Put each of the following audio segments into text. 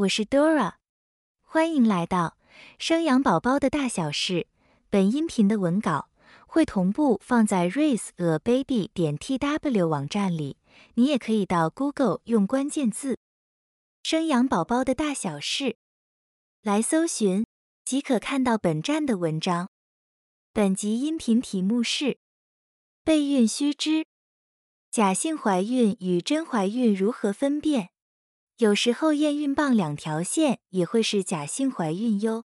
我是 Dora，欢迎来到生养宝宝的大小事。本音频的文稿会同步放在 raiseababy 点 tw 网站里，你也可以到 Google 用关键字“生养宝宝的大小事”来搜寻，即可看到本站的文章。本集音频题目是“备孕须知：假性怀孕与真怀孕如何分辨？”有时候验孕棒两条线也会是假性怀孕哟。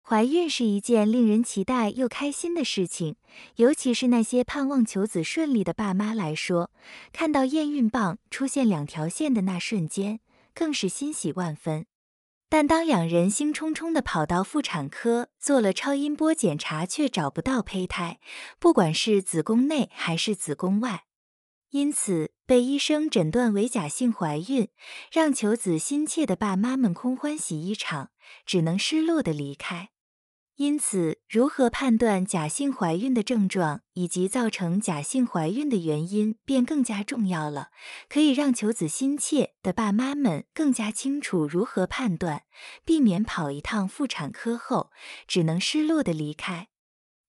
怀孕是一件令人期待又开心的事情，尤其是那些盼望求子顺利的爸妈来说，看到验孕棒出现两条线的那瞬间，更是欣喜万分。但当两人兴冲冲地跑到妇产科做了超音波检查，却找不到胚胎，不管是子宫内还是子宫外。因此，被医生诊断为假性怀孕，让求子心切的爸妈们空欢喜一场，只能失落的离开。因此，如何判断假性怀孕的症状以及造成假性怀孕的原因，便更加重要了。可以让求子心切的爸妈们更加清楚如何判断，避免跑一趟妇产科后只能失落的离开。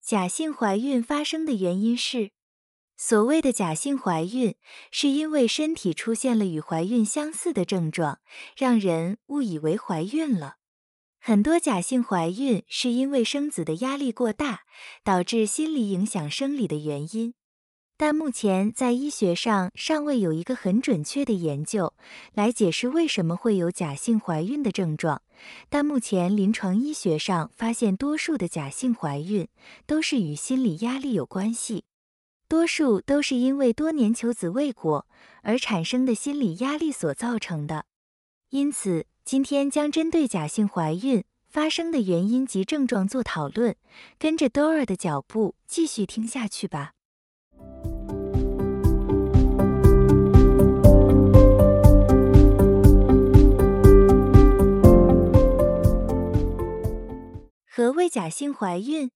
假性怀孕发生的原因是。所谓的假性怀孕，是因为身体出现了与怀孕相似的症状，让人误以为怀孕了。很多假性怀孕是因为生子的压力过大，导致心理影响生理的原因。但目前在医学上尚未有一个很准确的研究来解释为什么会有假性怀孕的症状。但目前临床医学上发现，多数的假性怀孕都是与心理压力有关系。多数都是因为多年求子未果而产生的心理压力所造成的，因此今天将针对假性怀孕发生的原因及症状做讨论。跟着 Dora 的脚步继续听下去吧。何谓假性怀孕？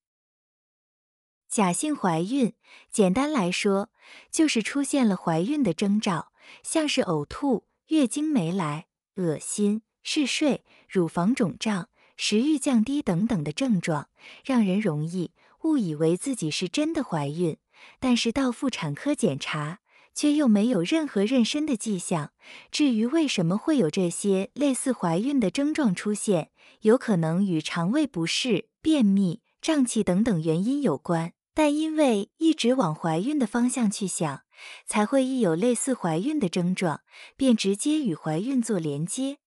假性怀孕，简单来说，就是出现了怀孕的征兆，像是呕吐、月经没来、恶心、嗜睡、乳房肿胀、食欲降低等等的症状，让人容易误以为自己是真的怀孕，但是到妇产科检查，却又没有任何妊娠的迹象。至于为什么会有这些类似怀孕的症状出现，有可能与肠胃不适、便秘、胀气等等原因有关。但因为一直往怀孕的方向去想，才会一有类似怀孕的症状，便直接与怀孕做连接。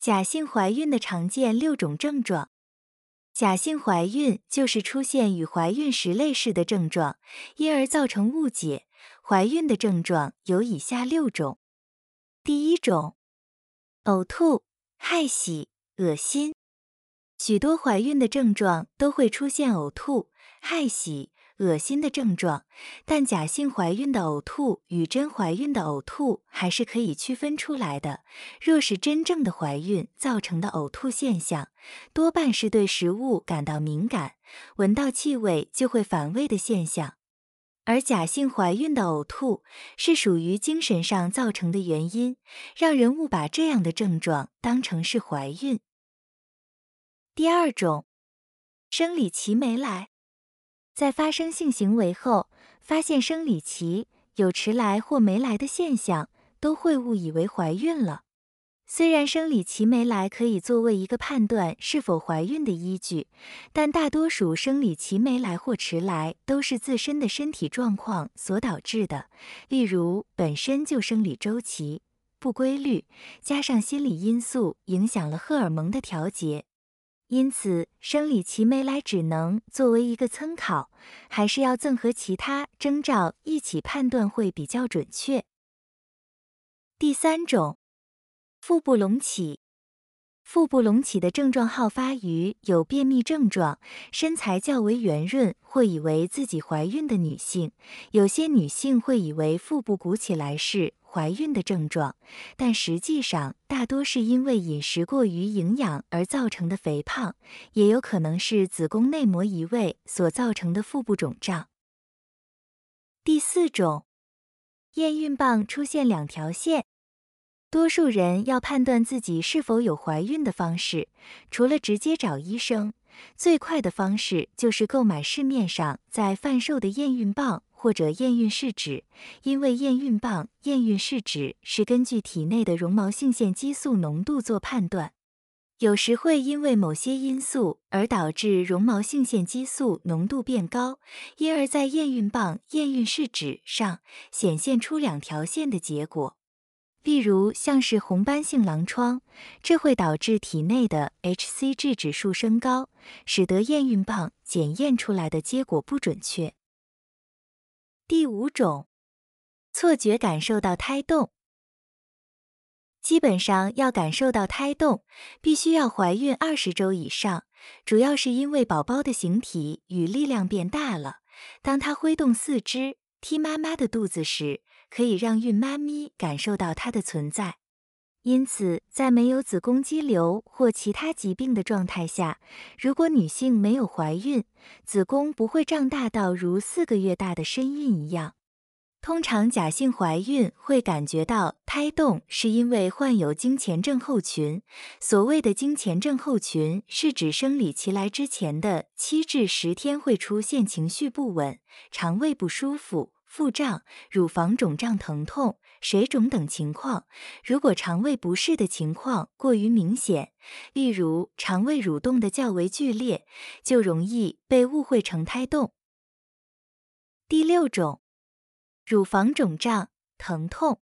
假性怀孕的常见六种症状。假性怀孕就是出现与怀孕时类似的症状，因而造成误解。怀孕的症状有以下六种。第一种，呕吐、害喜、恶心。许多怀孕的症状都会出现呕吐、害喜、恶心的症状，但假性怀孕的呕吐与真怀孕的呕吐还是可以区分出来的。若是真正的怀孕造成的呕吐现象，多半是对食物感到敏感，闻到气味就会反胃的现象。而假性怀孕的呕吐是属于精神上造成的原因，让人误把这样的症状当成是怀孕。第二种，生理期没来，在发生性行为后发现生理期有迟来或没来的现象，都会误以为怀孕了。虽然生理期没来可以作为一个判断是否怀孕的依据，但大多数生理期没来或迟来都是自身的身体状况所导致的，例如本身就生理周期不规律，加上心理因素影响了荷尔蒙的调节，因此生理期没来只能作为一个参考，还是要综合其他征兆一起判断会比较准确。第三种。腹部隆起，腹部隆起的症状好发于有便秘症状、身材较为圆润或以为自己怀孕的女性。有些女性会以为腹部鼓起来是怀孕的症状，但实际上大多是因为饮食过于营养而造成的肥胖，也有可能是子宫内膜移位所造成的腹部肿胀。第四种，验孕棒出现两条线。多数人要判断自己是否有怀孕的方式，除了直接找医生，最快的方式就是购买市面上在贩售的验孕棒或者验孕试纸，因为验孕棒、验孕试纸是根据体内的绒毛性腺激素浓度做判断，有时会因为某些因素而导致绒毛性腺激素浓度变高，因而，在验孕棒、验孕试纸上显现出两条线的结果。例如，像是红斑性狼疮，这会导致体内的 hCG 指数升高，使得验孕棒检验出来的结果不准确。第五种，错觉感受到胎动。基本上要感受到胎动，必须要怀孕二十周以上，主要是因为宝宝的形体与力量变大了，当他挥动四肢踢妈妈的肚子时。可以让孕妈咪感受到它的存在，因此在没有子宫肌瘤或其他疾病的状态下，如果女性没有怀孕，子宫不会胀大到如四个月大的身孕一样。通常假性怀孕会感觉到胎动，是因为患有经前症候群。所谓的经前症候群，是指生理期来之前的七至十天会出现情绪不稳、肠胃不舒服。腹胀、乳房肿胀、疼痛、水肿等情况，如果肠胃不适的情况过于明显，例如肠胃蠕动的较为剧烈，就容易被误会成胎动。第六种，乳房肿胀、疼痛。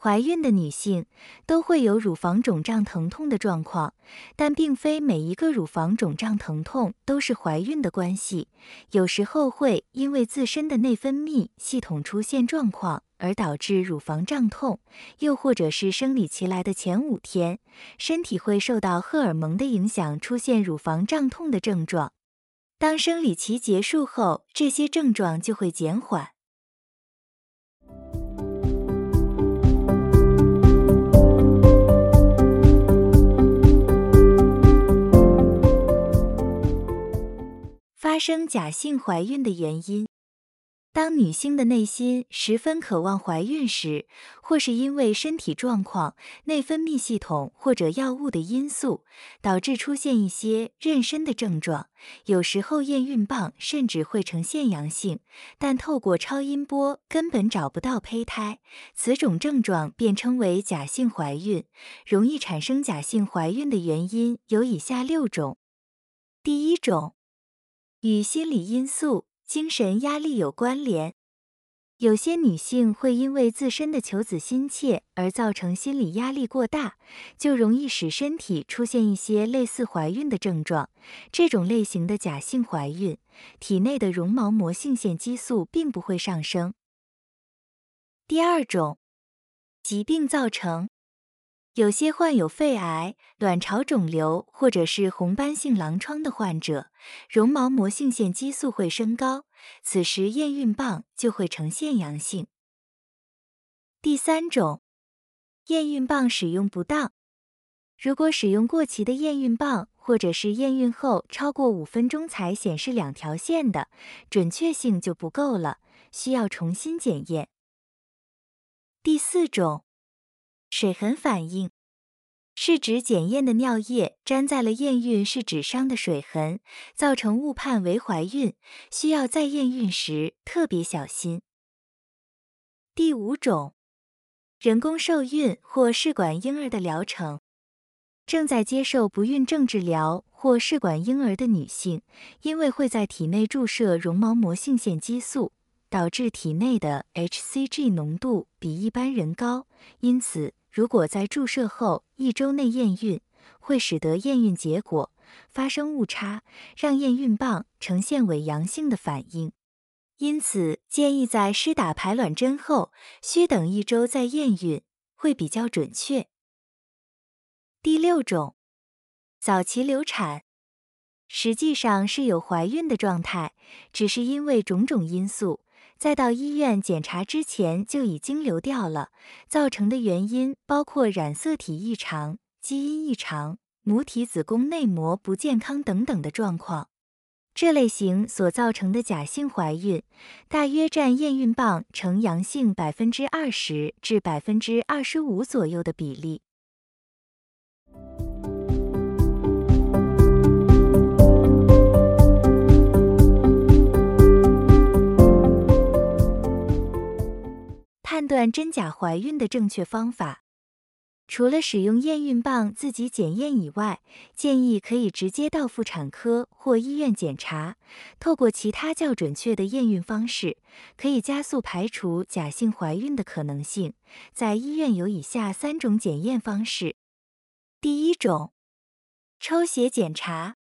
怀孕的女性都会有乳房肿胀疼痛的状况，但并非每一个乳房肿胀疼痛都是怀孕的关系。有时候会因为自身的内分泌系统出现状况而导致乳房胀痛，又或者是生理期来的前五天，身体会受到荷尔蒙的影响出现乳房胀痛的症状。当生理期结束后，这些症状就会减缓。发生假性怀孕的原因：当女性的内心十分渴望怀孕时，或是因为身体状况、内分泌系统或者药物的因素，导致出现一些妊娠的症状。有时候验孕棒甚至会呈现阳性，但透过超音波根本找不到胚胎。此种症状便称为假性怀孕。容易产生假性怀孕的原因有以下六种：第一种。与心理因素、精神压力有关联。有些女性会因为自身的求子心切而造成心理压力过大，就容易使身体出现一些类似怀孕的症状。这种类型的假性怀孕，体内的绒毛膜性腺激素并不会上升。第二种，疾病造成。有些患有肺癌、卵巢肿瘤或者是红斑性狼疮的患者，绒毛膜性腺激素会升高，此时验孕棒就会呈现阳性。第三种，验孕棒使用不当。如果使用过期的验孕棒，或者是验孕后超过五分钟才显示两条线的，准确性就不够了，需要重新检验。第四种。水痕反应是指检验的尿液粘在了验孕试纸上的水痕，造成误判为怀孕，需要在验孕时特别小心。第五种，人工受孕或试管婴儿的疗程，正在接受不孕症治疗或试管婴儿的女性，因为会在体内注射绒毛膜性腺激素，导致体内的 hCG 浓度比一般人高，因此。如果在注射后一周内验孕，会使得验孕结果发生误差，让验孕棒呈现伪阳性的反应。因此，建议在施打排卵针后，需等一周再验孕，会比较准确。第六种，早期流产，实际上是有怀孕的状态，只是因为种种因素。在到医院检查之前就已经流掉了，造成的原因包括染色体异常、基因异常、母体子宫内膜不健康等等的状况。这类型所造成的假性怀孕，大约占验孕棒呈阳性百分之二十至百分之二十五左右的比例。判断真假怀孕的正确方法，除了使用验孕棒自己检验以外，建议可以直接到妇产科或医院检查。透过其他较准确的验孕方式，可以加速排除假性怀孕的可能性。在医院有以下三种检验方式：第一种，抽血检查。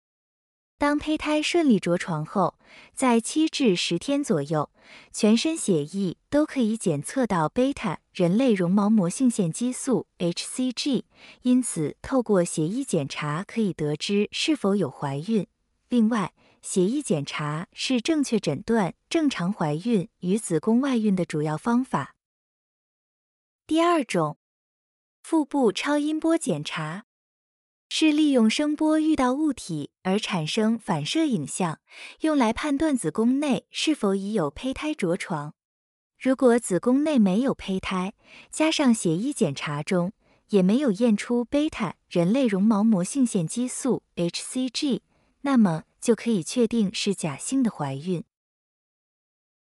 当胚胎顺利着床后，在七至十天左右，全身血液都可以检测到贝塔人类绒毛膜性腺激素 （hCG），因此透过血液检查可以得知是否有怀孕。另外，血液检查是正确诊断正常怀孕与子宫外孕的主要方法。第二种，腹部超音波检查。是利用声波遇到物体而产生反射影像，用来判断子宫内是否已有胚胎着床。如果子宫内没有胚胎，加上血液检查中也没有验出贝塔人类绒毛膜性腺激素 （hCG），那么就可以确定是假性的怀孕。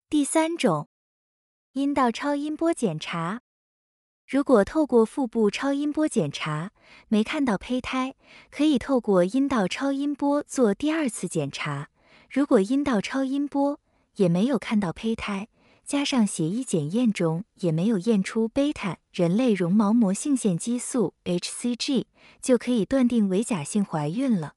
第三种，阴道超音波检查。如果透过腹部超音波检查没看到胚胎，可以透过阴道超音波做第二次检查。如果阴道超音波也没有看到胚胎，加上血液检验中也没有验出贝塔人类绒毛膜性腺激素 （hCG），就可以断定为假性怀孕了。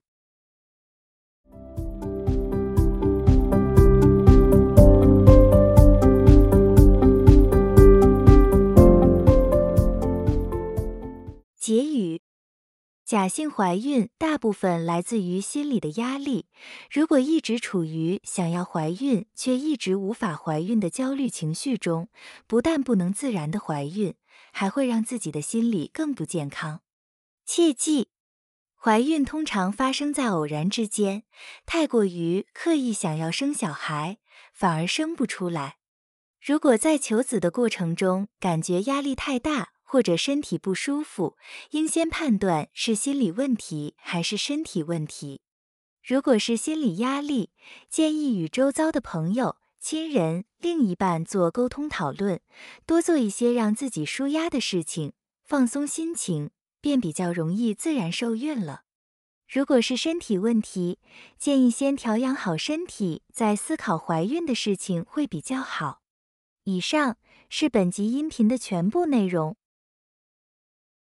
假性怀孕大部分来自于心理的压力。如果一直处于想要怀孕却一直无法怀孕的焦虑情绪中，不但不能自然的怀孕，还会让自己的心理更不健康。切记，怀孕通常发生在偶然之间，太过于刻意想要生小孩，反而生不出来。如果在求子的过程中感觉压力太大，或者身体不舒服，应先判断是心理问题还是身体问题。如果是心理压力，建议与周遭的朋友、亲人、另一半做沟通讨论，多做一些让自己舒压的事情，放松心情，便比较容易自然受孕了。如果是身体问题，建议先调养好身体，再思考怀孕的事情会比较好。以上是本集音频的全部内容。